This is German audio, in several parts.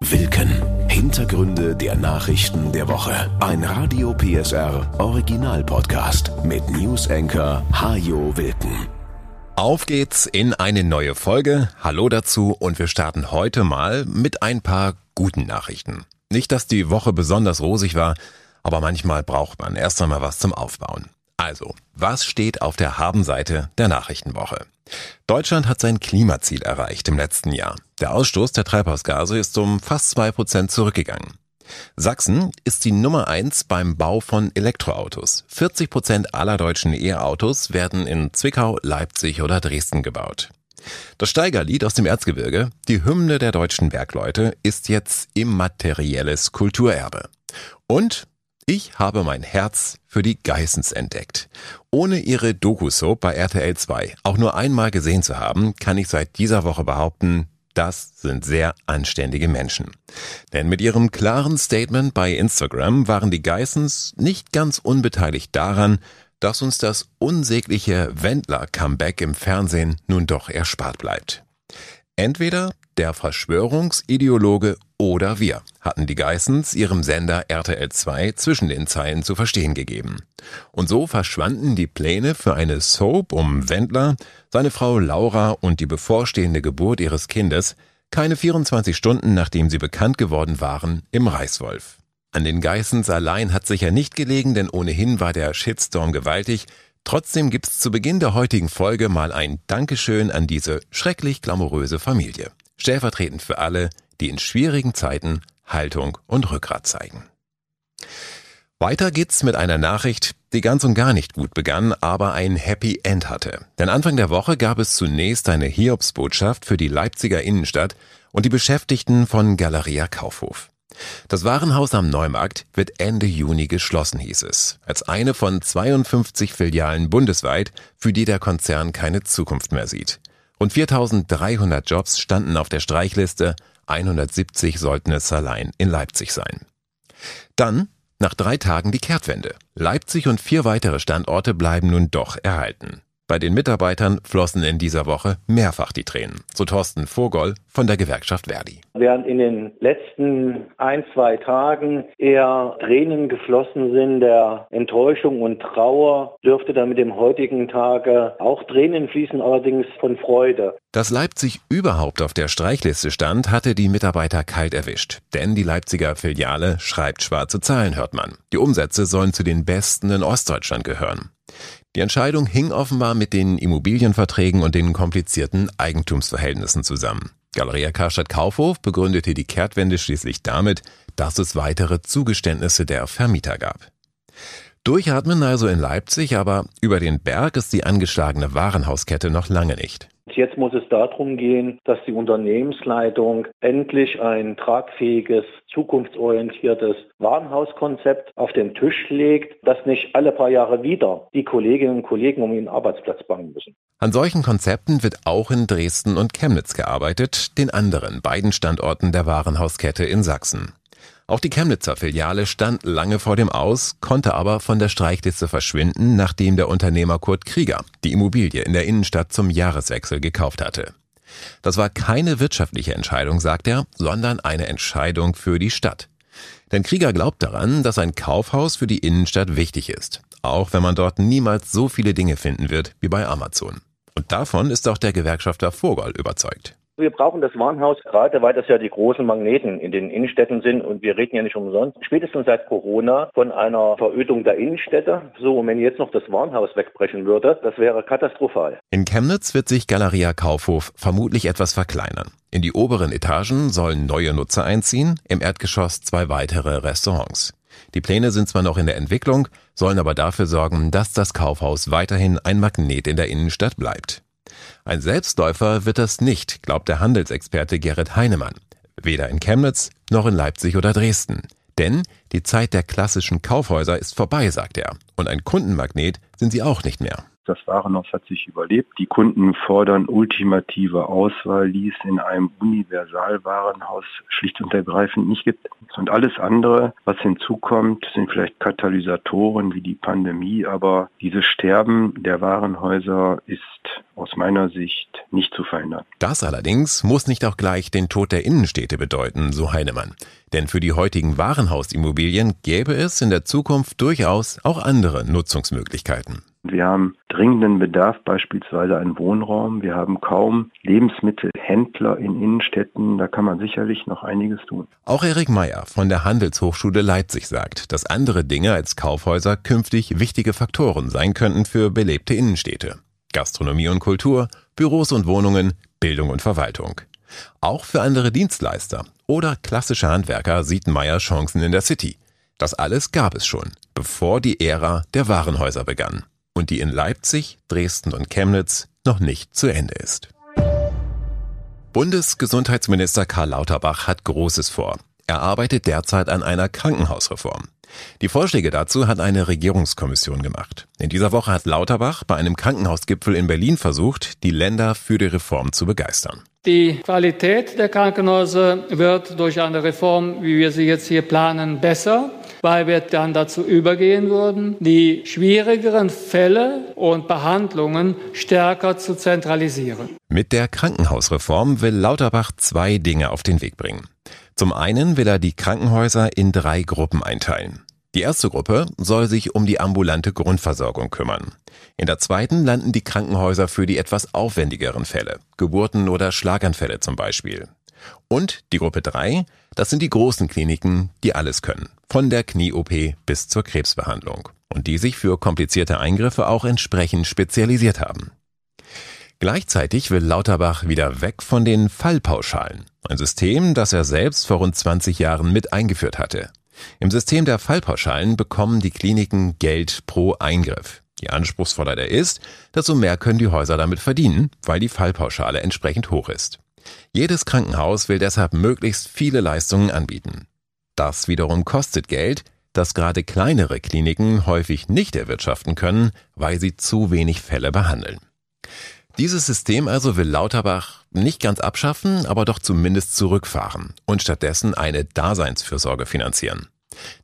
Wilken. Hintergründe der Nachrichten der Woche. Ein Radio PSR Original Podcast mit News Anchor Hajo Wilken. Auf geht's in eine neue Folge. Hallo dazu und wir starten heute mal mit ein paar guten Nachrichten. Nicht, dass die Woche besonders rosig war, aber manchmal braucht man erst einmal was zum Aufbauen. Also, was steht auf der Habenseite der Nachrichtenwoche? Deutschland hat sein Klimaziel erreicht im letzten Jahr. Der Ausstoß der Treibhausgase ist um fast zwei Prozent zurückgegangen. Sachsen ist die Nummer eins beim Bau von Elektroautos. 40 Prozent aller deutschen E-Autos werden in Zwickau, Leipzig oder Dresden gebaut. Das Steigerlied aus dem Erzgebirge, die Hymne der deutschen Bergleute, ist jetzt immaterielles Kulturerbe. Und ich habe mein Herz für die Geissens entdeckt. Ohne ihre Doku-Soap bei RTL 2 auch nur einmal gesehen zu haben, kann ich seit dieser Woche behaupten, das sind sehr anständige Menschen. Denn mit ihrem klaren Statement bei Instagram waren die Geissens nicht ganz unbeteiligt daran, dass uns das unsägliche Wendler-Comeback im Fernsehen nun doch erspart bleibt. Entweder der Verschwörungsideologe oder wir, hatten die Geissens ihrem Sender RTL 2 zwischen den Zeilen zu verstehen gegeben. Und so verschwanden die Pläne für eine Soap um Wendler, seine Frau Laura und die bevorstehende Geburt ihres Kindes keine 24 Stunden nachdem sie bekannt geworden waren im Reißwolf. An den Geissens allein hat sicher nicht gelegen, denn ohnehin war der Shitstorm gewaltig, Trotzdem gibt's zu Beginn der heutigen Folge mal ein Dankeschön an diese schrecklich glamouröse Familie. Stellvertretend für alle, die in schwierigen Zeiten Haltung und Rückgrat zeigen. Weiter geht's mit einer Nachricht, die ganz und gar nicht gut begann, aber ein Happy End hatte. Denn Anfang der Woche gab es zunächst eine Hiobsbotschaft für die Leipziger Innenstadt und die Beschäftigten von Galeria Kaufhof. Das Warenhaus am Neumarkt wird Ende Juni geschlossen, hieß es, als eine von 52 Filialen bundesweit, für die der Konzern keine Zukunft mehr sieht. Rund 4300 Jobs standen auf der Streichliste, 170 sollten es allein in Leipzig sein. Dann, nach drei Tagen die Kehrtwende. Leipzig und vier weitere Standorte bleiben nun doch erhalten. Bei den Mitarbeitern flossen in dieser Woche mehrfach die Tränen, so Thorsten Vogel von der Gewerkschaft Verdi. Während in den letzten ein, zwei Tagen eher Tränen geflossen sind der Enttäuschung und Trauer, dürfte dann mit dem heutigen Tage auch Tränen fließen, allerdings von Freude. Dass Leipzig überhaupt auf der Streichliste stand, hatte die Mitarbeiter kalt erwischt. Denn die Leipziger Filiale schreibt schwarze Zahlen, hört man. Die Umsätze sollen zu den besten in Ostdeutschland gehören. Die Entscheidung hing offenbar mit den Immobilienverträgen und den komplizierten Eigentumsverhältnissen zusammen. Galeria Karstadt Kaufhof begründete die Kehrtwende schließlich damit, dass es weitere Zugeständnisse der Vermieter gab. Durchatmen also in Leipzig, aber über den Berg ist die angeschlagene Warenhauskette noch lange nicht. Jetzt muss es darum gehen, dass die Unternehmensleitung endlich ein tragfähiges, zukunftsorientiertes Warenhauskonzept auf den Tisch legt, dass nicht alle paar Jahre wieder die Kolleginnen und Kollegen um ihren Arbeitsplatz bangen müssen. An solchen Konzepten wird auch in Dresden und Chemnitz gearbeitet, den anderen beiden Standorten der Warenhauskette in Sachsen. Auch die Chemnitzer Filiale stand lange vor dem Aus, konnte aber von der Streichliste verschwinden, nachdem der Unternehmer Kurt Krieger die Immobilie in der Innenstadt zum Jahreswechsel gekauft hatte. Das war keine wirtschaftliche Entscheidung, sagt er, sondern eine Entscheidung für die Stadt. Denn Krieger glaubt daran, dass ein Kaufhaus für die Innenstadt wichtig ist, auch wenn man dort niemals so viele Dinge finden wird wie bei Amazon. Und davon ist auch der Gewerkschafter Vogel überzeugt. Wir brauchen das Warenhaus, gerade weil das ja die großen Magneten in den Innenstädten sind und wir reden ja nicht umsonst, spätestens seit Corona von einer Verödung der Innenstädte. So, und wenn jetzt noch das Warenhaus wegbrechen würde, das wäre katastrophal. In Chemnitz wird sich Galeria Kaufhof vermutlich etwas verkleinern. In die oberen Etagen sollen neue Nutzer einziehen, im Erdgeschoss zwei weitere Restaurants. Die Pläne sind zwar noch in der Entwicklung, sollen aber dafür sorgen, dass das Kaufhaus weiterhin ein Magnet in der Innenstadt bleibt. Ein Selbstläufer wird das nicht, glaubt der Handelsexperte Gerrit Heinemann. Weder in Chemnitz noch in Leipzig oder Dresden. Denn die Zeit der klassischen Kaufhäuser ist vorbei, sagt er. Und ein Kundenmagnet sind sie auch nicht mehr. Das Warenhaus hat sich überlebt. Die Kunden fordern ultimative Auswahl, die es in einem Universalwarenhaus schlicht und ergreifend nicht gibt. Und alles andere, was hinzukommt, sind vielleicht Katalysatoren wie die Pandemie, aber dieses Sterben der Warenhäuser ist aus meiner Sicht nicht zu verhindern. Das allerdings muss nicht auch gleich den Tod der Innenstädte bedeuten, so Heinemann. Denn für die heutigen Warenhausimmobilien gäbe es in der Zukunft durchaus auch andere Nutzungsmöglichkeiten. Wir haben dringenden Bedarf beispielsweise an Wohnraum. Wir haben kaum Lebensmittelhändler in Innenstädten. Da kann man sicherlich noch einiges tun. Auch Erik Meyer von der Handelshochschule Leipzig sagt, dass andere Dinge als Kaufhäuser künftig wichtige Faktoren sein könnten für belebte Innenstädte. Gastronomie und Kultur, Büros und Wohnungen, Bildung und Verwaltung. Auch für andere Dienstleister oder klassische Handwerker sieht Meyer Chancen in der City. Das alles gab es schon, bevor die Ära der Warenhäuser begann und die in Leipzig, Dresden und Chemnitz noch nicht zu Ende ist. Bundesgesundheitsminister Karl Lauterbach hat Großes vor. Er arbeitet derzeit an einer Krankenhausreform. Die Vorschläge dazu hat eine Regierungskommission gemacht. In dieser Woche hat Lauterbach bei einem Krankenhausgipfel in Berlin versucht, die Länder für die Reform zu begeistern. Die Qualität der Krankenhäuser wird durch eine Reform, wie wir sie jetzt hier planen, besser, weil wir dann dazu übergehen würden, die schwierigeren Fälle und Behandlungen stärker zu zentralisieren. Mit der Krankenhausreform will Lauterbach zwei Dinge auf den Weg bringen. Zum einen will er die Krankenhäuser in drei Gruppen einteilen. Die erste Gruppe soll sich um die ambulante Grundversorgung kümmern. In der zweiten landen die Krankenhäuser für die etwas aufwendigeren Fälle, Geburten oder Schlaganfälle zum Beispiel. Und die Gruppe drei, das sind die großen Kliniken, die alles können, von der Knie-OP bis zur Krebsbehandlung und die sich für komplizierte Eingriffe auch entsprechend spezialisiert haben. Gleichzeitig will Lauterbach wieder weg von den Fallpauschalen, ein System, das er selbst vor rund 20 Jahren mit eingeführt hatte. Im System der Fallpauschalen bekommen die Kliniken Geld pro Eingriff. Je anspruchsvoller der ist, desto mehr können die Häuser damit verdienen, weil die Fallpauschale entsprechend hoch ist. Jedes Krankenhaus will deshalb möglichst viele Leistungen anbieten. Das wiederum kostet Geld, das gerade kleinere Kliniken häufig nicht erwirtschaften können, weil sie zu wenig Fälle behandeln. Dieses System also will Lauterbach nicht ganz abschaffen, aber doch zumindest zurückfahren und stattdessen eine Daseinsfürsorge finanzieren.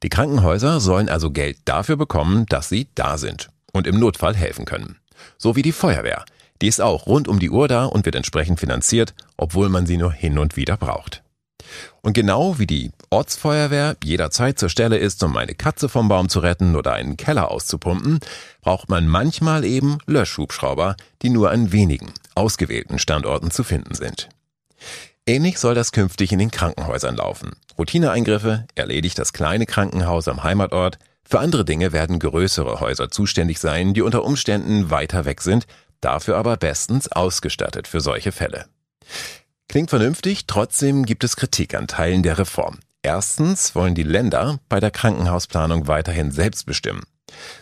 Die Krankenhäuser sollen also Geld dafür bekommen, dass sie da sind und im Notfall helfen können. So wie die Feuerwehr. Die ist auch rund um die Uhr da und wird entsprechend finanziert, obwohl man sie nur hin und wieder braucht. Und genau wie die Ortsfeuerwehr jederzeit zur Stelle ist, um eine Katze vom Baum zu retten oder einen Keller auszupumpen, braucht man manchmal eben Löschhubschrauber, die nur an wenigen, ausgewählten Standorten zu finden sind. Ähnlich soll das künftig in den Krankenhäusern laufen. Routineeingriffe erledigt das kleine Krankenhaus am Heimatort, für andere Dinge werden größere Häuser zuständig sein, die unter Umständen weiter weg sind, dafür aber bestens ausgestattet für solche Fälle. Klingt vernünftig, trotzdem gibt es Kritik an Teilen der Reform. Erstens wollen die Länder bei der Krankenhausplanung weiterhin selbst bestimmen.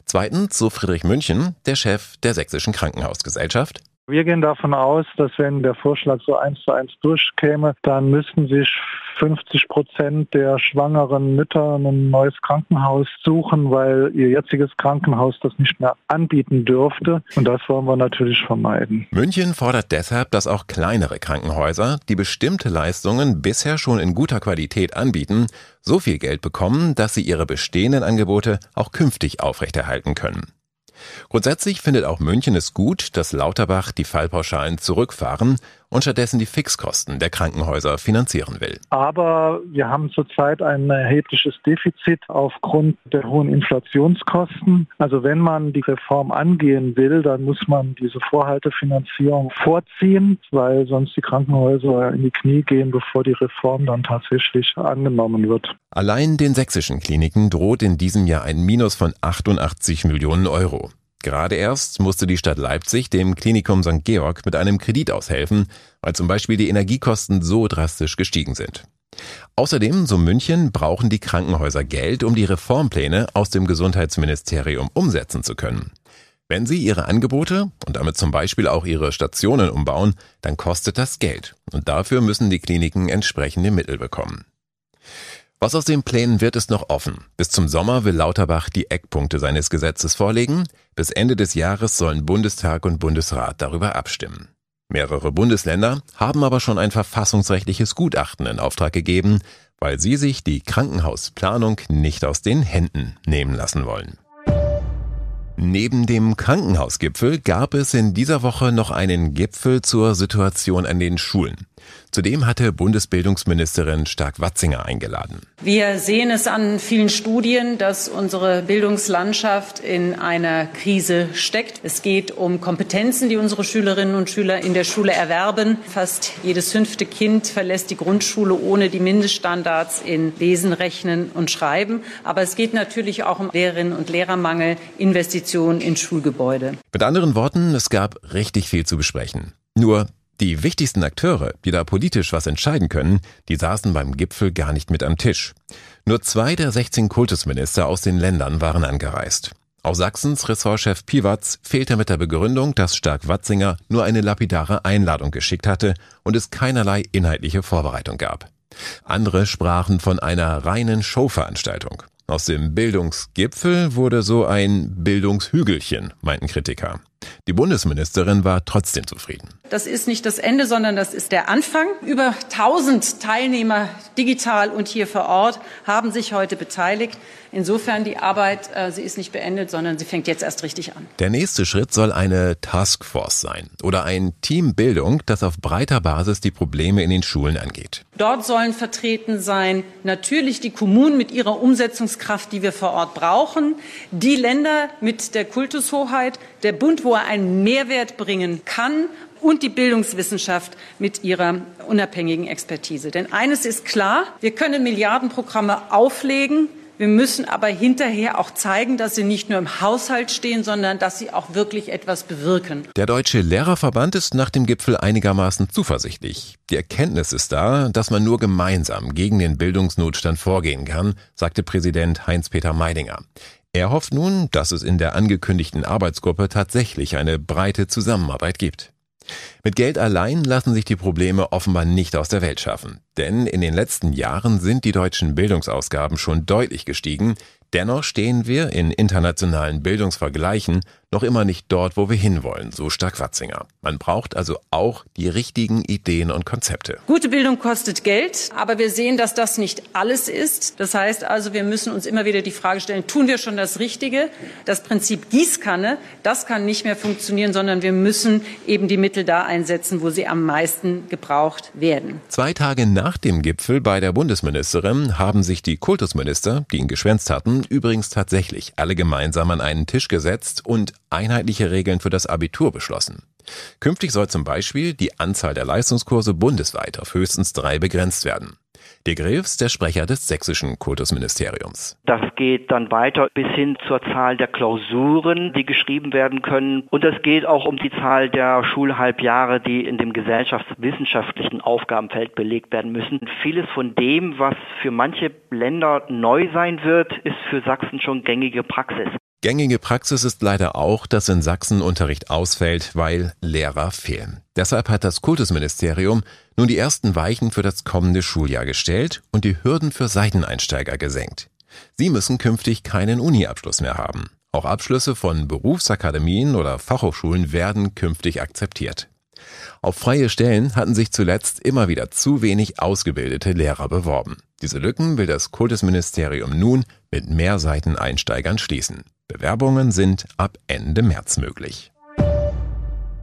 Zweitens, so Friedrich München, der Chef der Sächsischen Krankenhausgesellschaft, wir gehen davon aus, dass wenn der Vorschlag so eins zu eins durchkäme, dann müssten sich 50 Prozent der schwangeren Mütter ein neues Krankenhaus suchen, weil ihr jetziges Krankenhaus das nicht mehr anbieten dürfte. Und das wollen wir natürlich vermeiden. München fordert deshalb, dass auch kleinere Krankenhäuser, die bestimmte Leistungen bisher schon in guter Qualität anbieten, so viel Geld bekommen, dass sie ihre bestehenden Angebote auch künftig aufrechterhalten können. Grundsätzlich findet auch München es gut, dass Lauterbach die Fallpauschalen zurückfahren und stattdessen die Fixkosten der Krankenhäuser finanzieren will. Aber wir haben zurzeit ein erhebliches Defizit aufgrund der hohen Inflationskosten. Also wenn man die Reform angehen will, dann muss man diese Vorhaltefinanzierung vorziehen, weil sonst die Krankenhäuser in die Knie gehen, bevor die Reform dann tatsächlich angenommen wird. Allein den sächsischen Kliniken droht in diesem Jahr ein Minus von 88 Millionen Euro. Gerade erst musste die Stadt Leipzig dem Klinikum St. Georg mit einem Kredit aushelfen, weil zum Beispiel die Energiekosten so drastisch gestiegen sind. Außerdem, so München, brauchen die Krankenhäuser Geld, um die Reformpläne aus dem Gesundheitsministerium umsetzen zu können. Wenn sie ihre Angebote und damit zum Beispiel auch ihre Stationen umbauen, dann kostet das Geld und dafür müssen die Kliniken entsprechende Mittel bekommen. Was aus den Plänen wird, ist noch offen. Bis zum Sommer will Lauterbach die Eckpunkte seines Gesetzes vorlegen. Bis Ende des Jahres sollen Bundestag und Bundesrat darüber abstimmen. Mehrere Bundesländer haben aber schon ein verfassungsrechtliches Gutachten in Auftrag gegeben, weil sie sich die Krankenhausplanung nicht aus den Händen nehmen lassen wollen. Neben dem Krankenhausgipfel gab es in dieser Woche noch einen Gipfel zur Situation an den Schulen. Zudem hatte Bundesbildungsministerin Stark-Watzinger eingeladen. Wir sehen es an vielen Studien, dass unsere Bildungslandschaft in einer Krise steckt. Es geht um Kompetenzen, die unsere Schülerinnen und Schüler in der Schule erwerben. Fast jedes fünfte Kind verlässt die Grundschule ohne die Mindeststandards in Lesen, Rechnen und Schreiben. Aber es geht natürlich auch um Lehrerinnen und Lehrermangel, Investitionen in Schulgebäude. Mit anderen Worten, es gab richtig viel zu besprechen. Nur die wichtigsten Akteure, die da politisch was entscheiden können, die saßen beim Gipfel gar nicht mit am Tisch. Nur zwei der 16 Kultusminister aus den Ländern waren angereist. Aus Sachsens Ressortchef Piwatz fehlte mit der Begründung, dass Stark-Watzinger nur eine lapidare Einladung geschickt hatte und es keinerlei inhaltliche Vorbereitung gab. Andere sprachen von einer reinen Showveranstaltung. Aus dem Bildungsgipfel wurde so ein Bildungshügelchen, meinten Kritiker. Die Bundesministerin war trotzdem zufrieden. Das ist nicht das Ende, sondern das ist der Anfang. Über 1000 Teilnehmer digital und hier vor Ort haben sich heute beteiligt. Insofern die Arbeit, äh, sie ist nicht beendet, sondern sie fängt jetzt erst richtig an. Der nächste Schritt soll eine Taskforce sein oder ein Team Bildung, das auf breiter Basis die Probleme in den Schulen angeht. Dort sollen vertreten sein natürlich die Kommunen mit ihrer Umsetzungskraft, die wir vor Ort brauchen, die Länder mit der Kultushoheit, der Bund, wo er einen Mehrwert bringen kann und die Bildungswissenschaft mit ihrer unabhängigen Expertise. Denn eines ist klar, wir können Milliardenprogramme auflegen, wir müssen aber hinterher auch zeigen, dass sie nicht nur im Haushalt stehen, sondern dass sie auch wirklich etwas bewirken. Der Deutsche Lehrerverband ist nach dem Gipfel einigermaßen zuversichtlich. Die Erkenntnis ist da, dass man nur gemeinsam gegen den Bildungsnotstand vorgehen kann, sagte Präsident Heinz-Peter Meidinger. Er hofft nun, dass es in der angekündigten Arbeitsgruppe tatsächlich eine breite Zusammenarbeit gibt. Mit Geld allein lassen sich die Probleme offenbar nicht aus der Welt schaffen. Denn in den letzten Jahren sind die deutschen Bildungsausgaben schon deutlich gestiegen, Dennoch stehen wir in internationalen Bildungsvergleichen noch immer nicht dort, wo wir hinwollen, so Stark-Watzinger. Man braucht also auch die richtigen Ideen und Konzepte. Gute Bildung kostet Geld, aber wir sehen, dass das nicht alles ist. Das heißt also, wir müssen uns immer wieder die Frage stellen, tun wir schon das Richtige? Das Prinzip Gießkanne, das kann nicht mehr funktionieren, sondern wir müssen eben die Mittel da einsetzen, wo sie am meisten gebraucht werden. Zwei Tage nach dem Gipfel bei der Bundesministerin haben sich die Kultusminister, die ihn geschwänzt hatten, übrigens tatsächlich alle gemeinsam an einen Tisch gesetzt und einheitliche Regeln für das Abitur beschlossen. Künftig soll zum Beispiel die Anzahl der Leistungskurse bundesweit auf höchstens drei begrenzt werden. De Greves, der Sprecher des sächsischen Kultusministeriums. Das geht dann weiter bis hin zur Zahl der Klausuren, die geschrieben werden können. Und es geht auch um die Zahl der Schulhalbjahre, die in dem gesellschaftswissenschaftlichen Aufgabenfeld belegt werden müssen. Vieles von dem, was für manche Länder neu sein wird, ist für Sachsen schon gängige Praxis. Gängige Praxis ist leider auch, dass in Sachsen Unterricht ausfällt, weil Lehrer fehlen. Deshalb hat das Kultusministerium nun die ersten Weichen für das kommende Schuljahr gestellt und die Hürden für Seiteneinsteiger gesenkt. Sie müssen künftig keinen Uni-Abschluss mehr haben. Auch Abschlüsse von Berufsakademien oder Fachhochschulen werden künftig akzeptiert. Auf freie Stellen hatten sich zuletzt immer wieder zu wenig ausgebildete Lehrer beworben. Diese Lücken will das Kultusministerium nun mit mehr Seiteneinsteigern schließen. Bewerbungen sind ab Ende März möglich.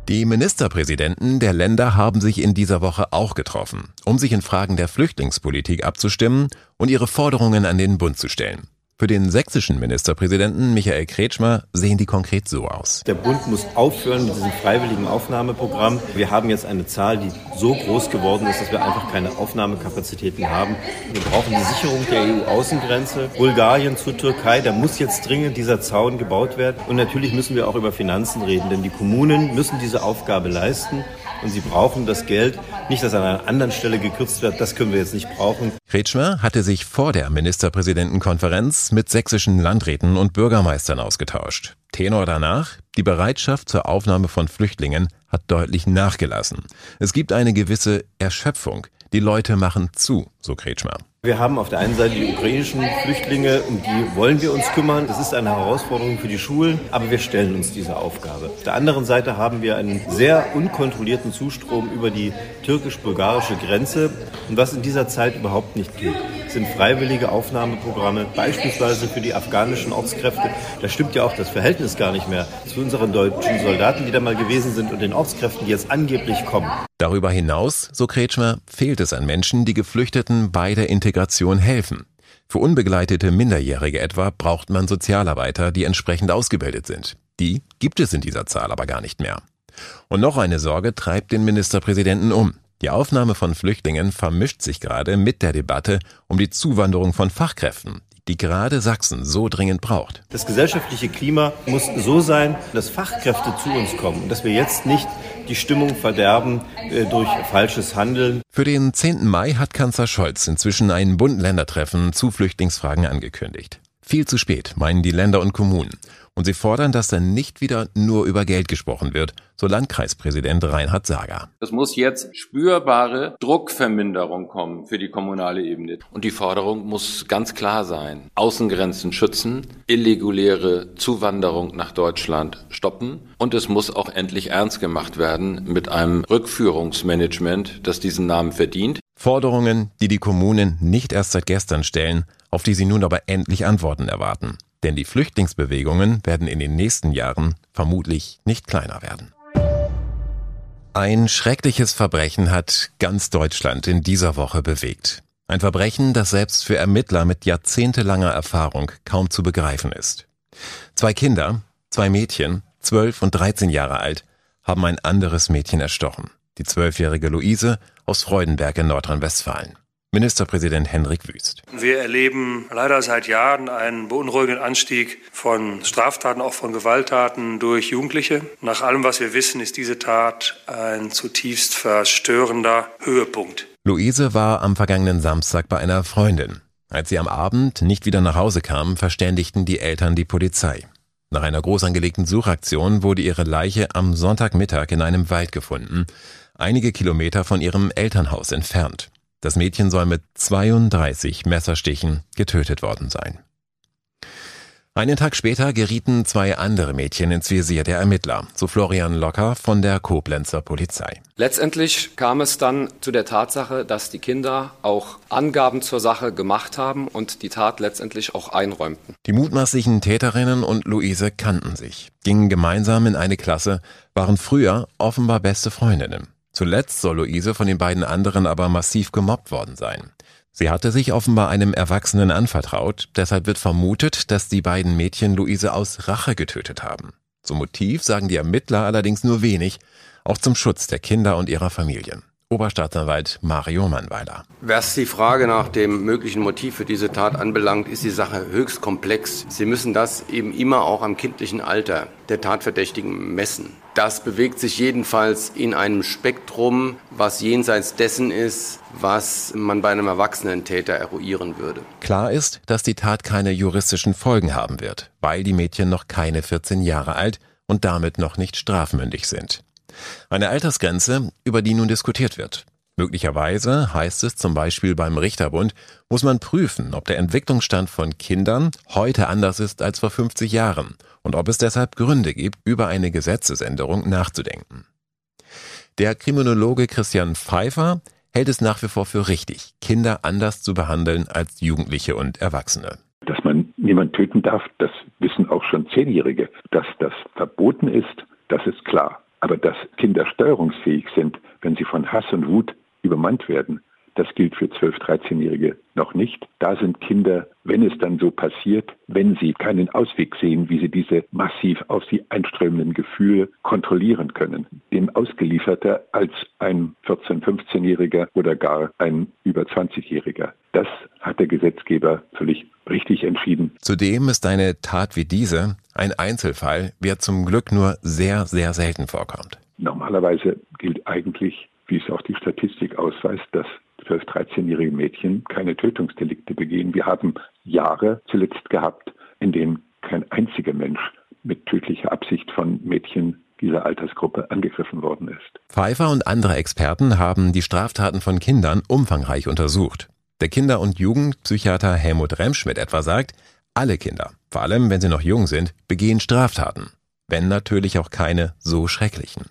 Die Ministerpräsidenten der Länder haben sich in dieser Woche auch getroffen, um sich in Fragen der Flüchtlingspolitik abzustimmen und ihre Forderungen an den Bund zu stellen. Für den sächsischen Ministerpräsidenten Michael Kretschmer sehen die konkret so aus. Der Bund muss aufhören mit diesem freiwilligen Aufnahmeprogramm. Wir haben jetzt eine Zahl, die so groß geworden ist, dass wir einfach keine Aufnahmekapazitäten haben. Wir brauchen die Sicherung der EU-Außengrenze. Bulgarien zur Türkei, da muss jetzt dringend dieser Zaun gebaut werden. Und natürlich müssen wir auch über Finanzen reden, denn die Kommunen müssen diese Aufgabe leisten und sie brauchen das Geld. Nicht, dass an einer anderen Stelle gekürzt wird, das können wir jetzt nicht brauchen. Kretschmer hatte sich vor der Ministerpräsidentenkonferenz mit sächsischen Landräten und Bürgermeistern ausgetauscht. Tenor danach, die Bereitschaft zur Aufnahme von Flüchtlingen hat deutlich nachgelassen. Es gibt eine gewisse Erschöpfung. Die Leute machen zu, so Kretschmer. Wir haben auf der einen Seite die ukrainischen Flüchtlinge, um die wollen wir uns kümmern. Das ist eine Herausforderung für die Schulen, aber wir stellen uns diese Aufgabe. Auf der anderen Seite haben wir einen sehr unkontrollierten Zustrom über die türkisch-bulgarische Grenze. Und was in dieser Zeit überhaupt nicht geht, sind freiwillige Aufnahmeprogramme, beispielsweise für die afghanischen Ortskräfte. Da stimmt ja auch das Verhältnis gar nicht mehr zu unseren deutschen Soldaten, die da mal gewesen sind, und den Ortskräften, die jetzt angeblich kommen. Darüber hinaus, so Kretschmer, fehlt es an Menschen, die Geflüchteten bei der Integration helfen. Für unbegleitete Minderjährige etwa braucht man Sozialarbeiter, die entsprechend ausgebildet sind. Die gibt es in dieser Zahl aber gar nicht mehr. Und noch eine Sorge treibt den Ministerpräsidenten um. Die Aufnahme von Flüchtlingen vermischt sich gerade mit der Debatte um die Zuwanderung von Fachkräften, die gerade Sachsen so dringend braucht. Das gesellschaftliche Klima muss so sein, dass Fachkräfte zu uns kommen und dass wir jetzt nicht die Stimmung verderben äh, durch falsches Handeln. Für den 10. Mai hat Kanzler Scholz inzwischen ein Bund-Länder-Treffen zu Flüchtlingsfragen angekündigt. Viel zu spät, meinen die Länder und Kommunen. Und sie fordern, dass dann nicht wieder nur über Geld gesprochen wird, so Landkreispräsident Reinhard Sager. Es muss jetzt spürbare Druckverminderung kommen für die kommunale Ebene. Und die Forderung muss ganz klar sein. Außengrenzen schützen, irreguläre Zuwanderung nach Deutschland stoppen und es muss auch endlich ernst gemacht werden mit einem Rückführungsmanagement, das diesen Namen verdient. Forderungen, die die Kommunen nicht erst seit gestern stellen, auf die sie nun aber endlich Antworten erwarten. Denn die Flüchtlingsbewegungen werden in den nächsten Jahren vermutlich nicht kleiner werden. Ein schreckliches Verbrechen hat ganz Deutschland in dieser Woche bewegt. Ein Verbrechen, das selbst für Ermittler mit jahrzehntelanger Erfahrung kaum zu begreifen ist. Zwei Kinder, zwei Mädchen, zwölf und dreizehn Jahre alt, haben ein anderes Mädchen erstochen. Die zwölfjährige Luise aus Freudenberg in Nordrhein-Westfalen. Ministerpräsident Hendrik Wüst. Wir erleben leider seit Jahren einen beunruhigenden Anstieg von Straftaten, auch von Gewalttaten durch Jugendliche. Nach allem, was wir wissen, ist diese Tat ein zutiefst verstörender Höhepunkt. Luise war am vergangenen Samstag bei einer Freundin. Als sie am Abend nicht wieder nach Hause kam, verständigten die Eltern die Polizei. Nach einer groß angelegten Suchaktion wurde ihre Leiche am Sonntagmittag in einem Wald gefunden, einige Kilometer von ihrem Elternhaus entfernt. Das Mädchen soll mit 32 Messerstichen getötet worden sein. Einen Tag später gerieten zwei andere Mädchen ins Visier der Ermittler, so Florian Locker von der Koblenzer Polizei. Letztendlich kam es dann zu der Tatsache, dass die Kinder auch Angaben zur Sache gemacht haben und die Tat letztendlich auch einräumten. Die mutmaßlichen Täterinnen und Luise kannten sich, gingen gemeinsam in eine Klasse, waren früher offenbar beste Freundinnen. Zuletzt soll Luise von den beiden anderen aber massiv gemobbt worden sein. Sie hatte sich offenbar einem Erwachsenen anvertraut, deshalb wird vermutet, dass die beiden Mädchen Luise aus Rache getötet haben. Zum Motiv sagen die Ermittler allerdings nur wenig, auch zum Schutz der Kinder und ihrer Familien. Oberstaatsanwalt Mario Mannweiler. Was die Frage nach dem möglichen Motiv für diese Tat anbelangt, ist die Sache höchst komplex. Sie müssen das eben immer auch am kindlichen Alter der Tatverdächtigen messen. Das bewegt sich jedenfalls in einem Spektrum, was jenseits dessen ist, was man bei einem erwachsenen Täter eruieren würde. Klar ist, dass die Tat keine juristischen Folgen haben wird, weil die Mädchen noch keine 14 Jahre alt und damit noch nicht strafmündig sind. Eine Altersgrenze, über die nun diskutiert wird. Möglicherweise, heißt es zum Beispiel beim Richterbund, muss man prüfen, ob der Entwicklungsstand von Kindern heute anders ist als vor 50 Jahren und ob es deshalb Gründe gibt, über eine Gesetzesänderung nachzudenken. Der Kriminologe Christian Pfeiffer hält es nach wie vor für richtig, Kinder anders zu behandeln als Jugendliche und Erwachsene. Dass man niemand töten darf, das wissen auch schon Zehnjährige. Dass das verboten ist, das ist klar. Aber dass Kinder steuerungsfähig sind, wenn sie von Hass und Wut übermannt werden, das gilt für 12-, 13-Jährige noch nicht. Da sind Kinder, wenn es dann so passiert, wenn sie keinen Ausweg sehen, wie sie diese massiv auf sie einströmenden Gefühle kontrollieren können, dem ausgelieferter als ein 14-, 15-Jähriger oder gar ein über 20-Jähriger. Das hat der Gesetzgeber völlig richtig entschieden. Zudem ist eine Tat wie diese ein Einzelfall, der zum Glück nur sehr, sehr selten vorkommt. Normalerweise gilt eigentlich, wie es auch die Statistik ausweist, dass 12-, 13-jährige Mädchen keine Tötungsdelikte begehen. Wir haben Jahre zuletzt gehabt, in denen kein einziger Mensch mit tödlicher Absicht von Mädchen dieser Altersgruppe angegriffen worden ist. Pfeiffer und andere Experten haben die Straftaten von Kindern umfangreich untersucht. Der Kinder- und Jugendpsychiater Helmut Remschmidt etwa sagt, alle Kinder, vor allem wenn sie noch jung sind, begehen Straftaten. Wenn natürlich auch keine so schrecklichen.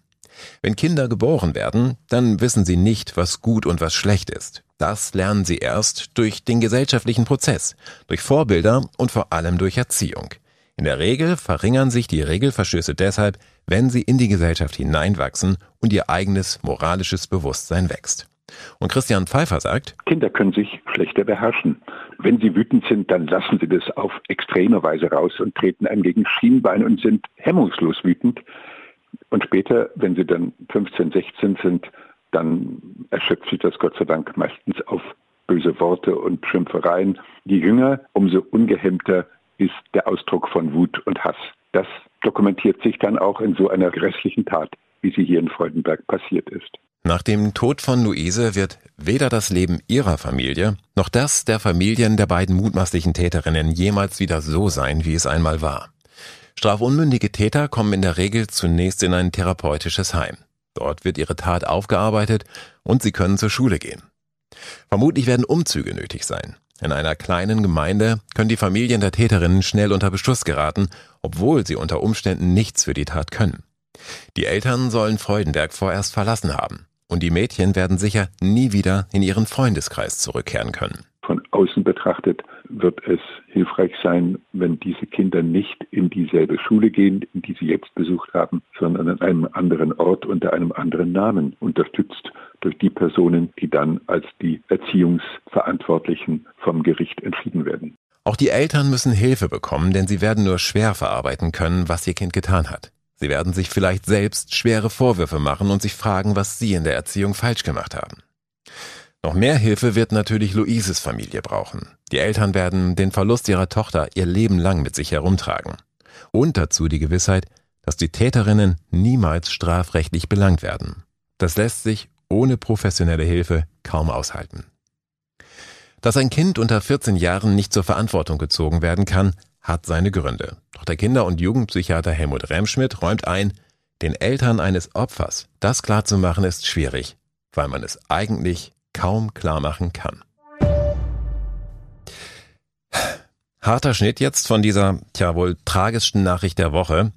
Wenn Kinder geboren werden, dann wissen sie nicht, was gut und was schlecht ist. Das lernen sie erst durch den gesellschaftlichen Prozess, durch Vorbilder und vor allem durch Erziehung. In der Regel verringern sich die Regelverstöße deshalb, wenn sie in die Gesellschaft hineinwachsen und ihr eigenes moralisches Bewusstsein wächst. Und Christian Pfeiffer sagt, Kinder können sich schlechter beherrschen. Wenn sie wütend sind, dann lassen sie das auf extreme Weise raus und treten einem gegen Schienbein und sind hemmungslos wütend. Und später, wenn sie dann 15, 16 sind, dann erschöpft sich das Gott sei Dank meistens auf böse Worte und Schimpfereien. Die Jünger, umso ungehemmter ist der Ausdruck von Wut und Hass. Das dokumentiert sich dann auch in so einer grässlichen Tat, wie sie hier in Freudenberg passiert ist. Nach dem Tod von Luise wird weder das Leben ihrer Familie noch das der Familien der beiden mutmaßlichen Täterinnen jemals wieder so sein, wie es einmal war. Strafunmündige Täter kommen in der Regel zunächst in ein therapeutisches Heim. Dort wird ihre Tat aufgearbeitet und sie können zur Schule gehen. Vermutlich werden Umzüge nötig sein. In einer kleinen Gemeinde können die Familien der Täterinnen schnell unter Beschuss geraten, obwohl sie unter Umständen nichts für die Tat können. Die Eltern sollen Freudenberg vorerst verlassen haben und die Mädchen werden sicher nie wieder in ihren Freundeskreis zurückkehren können. Von außen betrachtet wird es hilfreich sein, wenn diese Kinder nicht in dieselbe Schule gehen, die sie jetzt besucht haben, sondern an einem anderen Ort unter einem anderen Namen, unterstützt durch die Personen, die dann als die Erziehungsverantwortlichen vom Gericht entschieden werden. Auch die Eltern müssen Hilfe bekommen, denn sie werden nur schwer verarbeiten können, was ihr Kind getan hat. Sie werden sich vielleicht selbst schwere Vorwürfe machen und sich fragen, was sie in der Erziehung falsch gemacht haben. Noch mehr Hilfe wird natürlich Luises Familie brauchen. Die Eltern werden den Verlust ihrer Tochter ihr Leben lang mit sich herumtragen. Und dazu die Gewissheit, dass die Täterinnen niemals strafrechtlich belangt werden. Das lässt sich ohne professionelle Hilfe kaum aushalten. Dass ein Kind unter 14 Jahren nicht zur Verantwortung gezogen werden kann, hat seine Gründe. Doch der Kinder- und Jugendpsychiater Helmut Remschmidt räumt ein, den Eltern eines Opfers das klarzumachen ist schwierig, weil man es eigentlich kaum klar machen kann. Harter Schnitt jetzt von dieser, tja wohl tragischsten Nachricht der Woche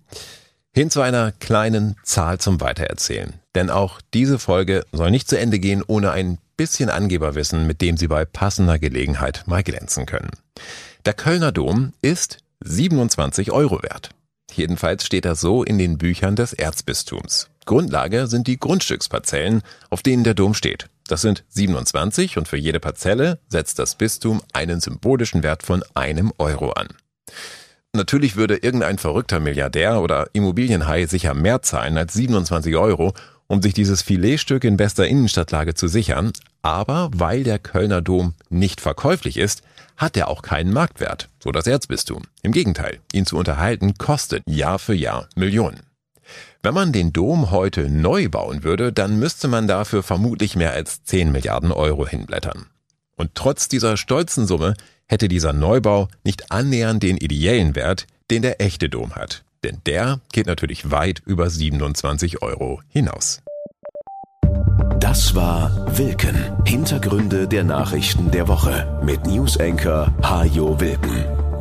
hin zu einer kleinen Zahl zum Weitererzählen. Denn auch diese Folge soll nicht zu Ende gehen ohne ein bisschen Angeberwissen, mit dem Sie bei passender Gelegenheit mal glänzen können. Der Kölner Dom ist 27 Euro wert. Jedenfalls steht das so in den Büchern des Erzbistums. Grundlage sind die Grundstücksparzellen, auf denen der Dom steht. Das sind 27 und für jede Parzelle setzt das Bistum einen symbolischen Wert von einem Euro an. Natürlich würde irgendein verrückter Milliardär oder Immobilienhai sicher mehr zahlen als 27 Euro, um sich dieses Filetstück in bester Innenstadtlage zu sichern, aber weil der Kölner Dom nicht verkäuflich ist, hat er auch keinen Marktwert, so das Erzbistum. Im Gegenteil, ihn zu unterhalten kostet Jahr für Jahr Millionen. Wenn man den Dom heute neu bauen würde, dann müsste man dafür vermutlich mehr als 10 Milliarden Euro hinblättern. Und trotz dieser stolzen Summe hätte dieser Neubau nicht annähernd den ideellen Wert, den der echte Dom hat. Denn der geht natürlich weit über 27 Euro hinaus. Das war Wilken. Hintergründe der Nachrichten der Woche mit Newsenker Hajo Wilken.